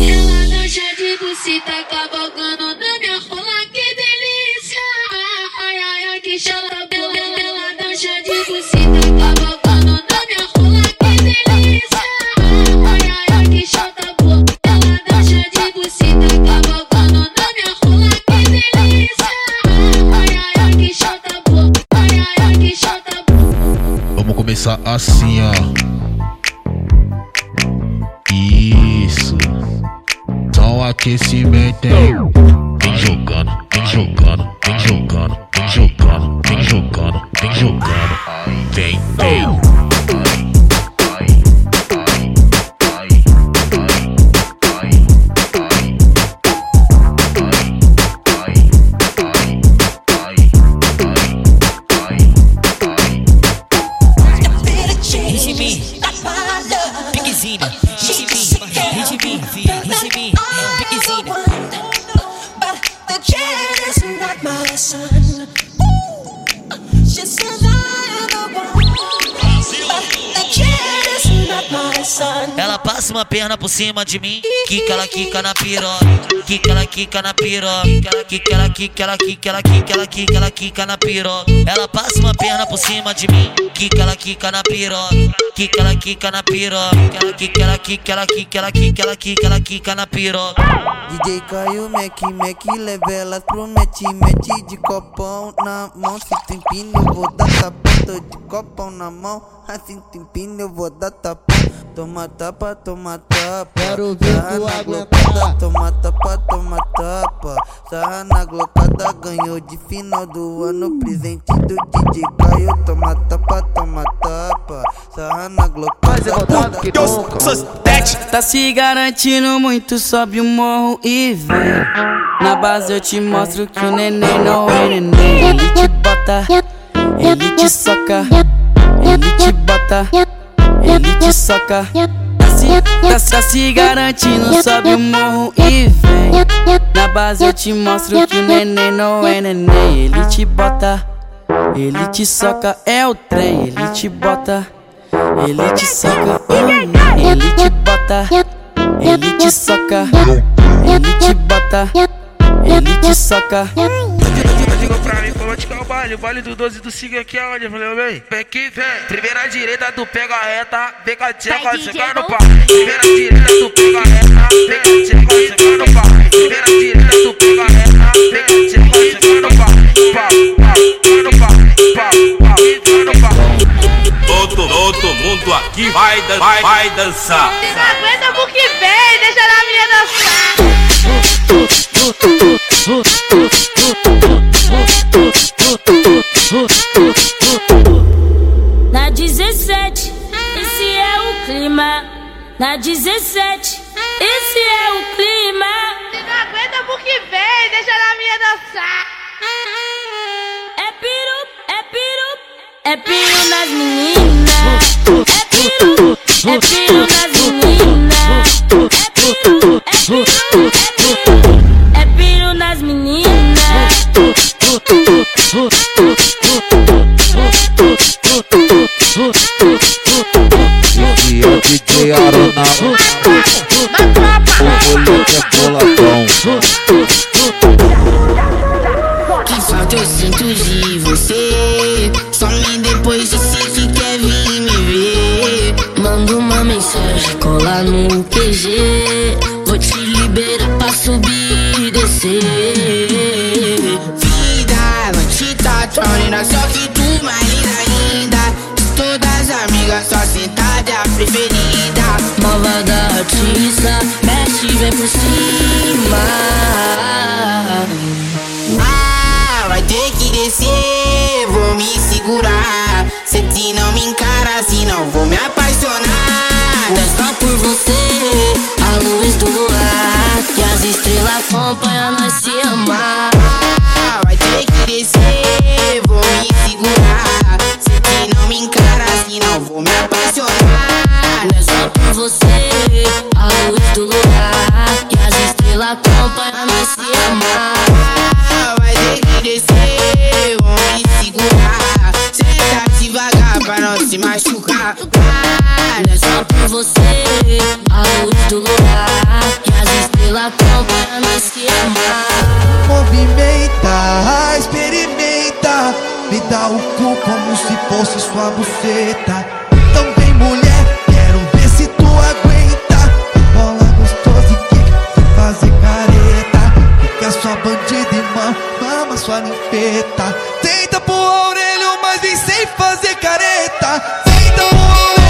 Ela dança de bucita, cavalgando na minha rola, que delícia. Ai, ai, ai, que boa. Ela dança de bucita, cavalgando na minha rola, que delícia. Ai, ai, ai, que boa. Ela dança de bucita, cavalgando na minha rola, que delícia. Ai, ai, ai, que boa. Ai, ai, ai, que chata boa. Vamos começar assim, ó. Aquecimento, hein? Vem jogando, vem jogando, vem jogando, vem jogando, vem jogando, vem jogando. Vem, vem. Piquezinho. Uma perna por cima de mim, quica ela quica na piroca, quica ela quica na piroca, quica ela quica ela quica ela quica ela quica ela quica na piroca. Ela passa uma perna por cima de mim, quica ela quica na piroca, quica ela quica na piroca, quica ela quica ela quica ela quica ela quica ela quica na piroca. DJ Caio, Mac, Mac, leva elas pro mete, de copão na mão. Se tem pino, eu vou dar tapa, de copão na mão. Assim tem pino, eu vou dar tapa. Toma tapa, toma tapa. Quero ver Sarra tu na aguentar. Toma tapa, toma tapa. Sarra na glocada, ganhou de final do ano. Presente do DJ Caio. Toma tapa, toma tapa. Sarra na glocada. Tá se garantindo muito, sobe o morro e vem. Na base eu te mostro que o neném não é neném. Ele te bota, ele te soca, ele te bota, ele te soca. Tá se, tá, se garantindo, sobe o morro e vem. Na base eu te mostro que o neném não é neném. Ele te bota, ele te soca, é o trem. Ele te bota, ele te soca, hum, ele te bota, ele te soca, ele te bota, ele te soca. Diga pra mim como te o baile, o baile do 12 do 5 aqui é onde? Eu falei, vem, vem que vem. Primeira direita, tu pega a reta, vem com a tcheca, chega no pau. Primeira direita, tu pega a reta, vem com a tcheca, chega no pau. Primeira direita, tu pega a reta, vem com a tcheca, chega no pau. Mundo aqui vai, dan vai, vai dançar. Não aguenta pro que vem, deixa na minha dançar. Na 17, esse é o clima. Na 17, esse é o clima. Não aguenta pro que vem, deixa na minha dançar. É piru, é piru, é piru nas meninas. É piru, é piru nas mexe, vem por Ela toca no esquema. Movimenta, experimenta. Me dá o cu como se fosse sua buceta. Também mulher, quero ver se tu aguenta. Bola gostosa e que fazer careta. Fica sua bandida irmã, mama sua limpeta. Tenta pro orelho, mas vem sem fazer careta. Tenta pro orelho.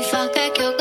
Fuck that, che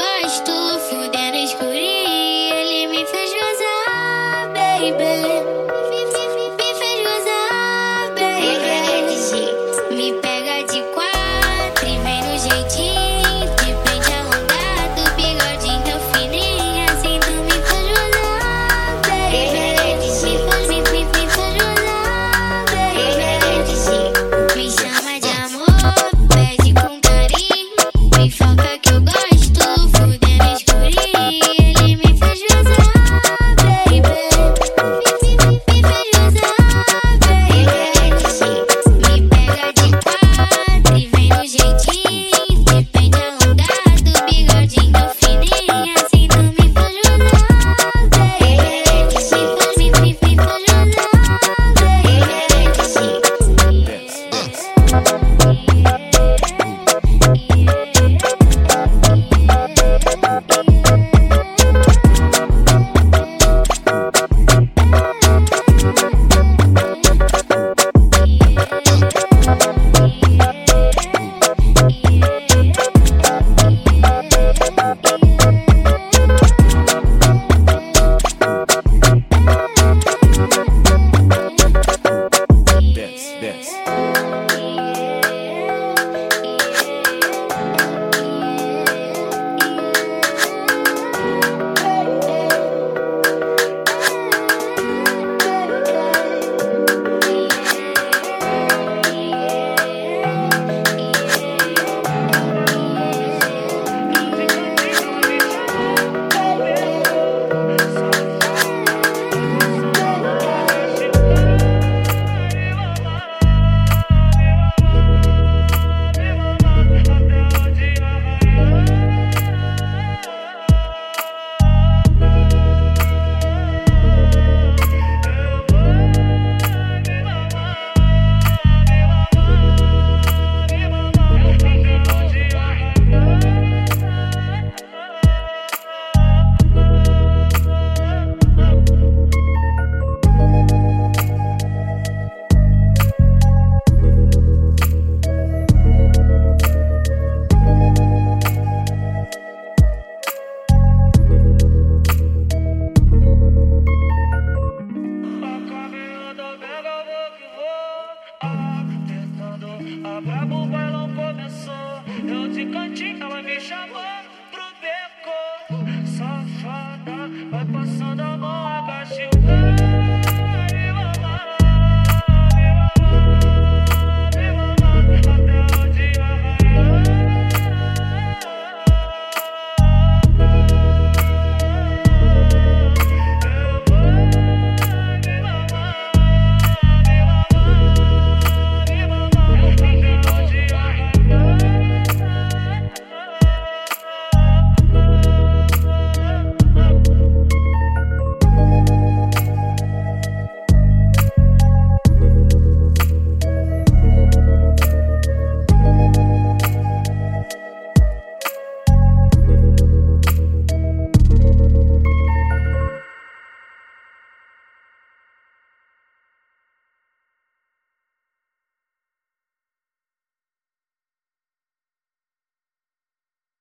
Passando a mão abaixo.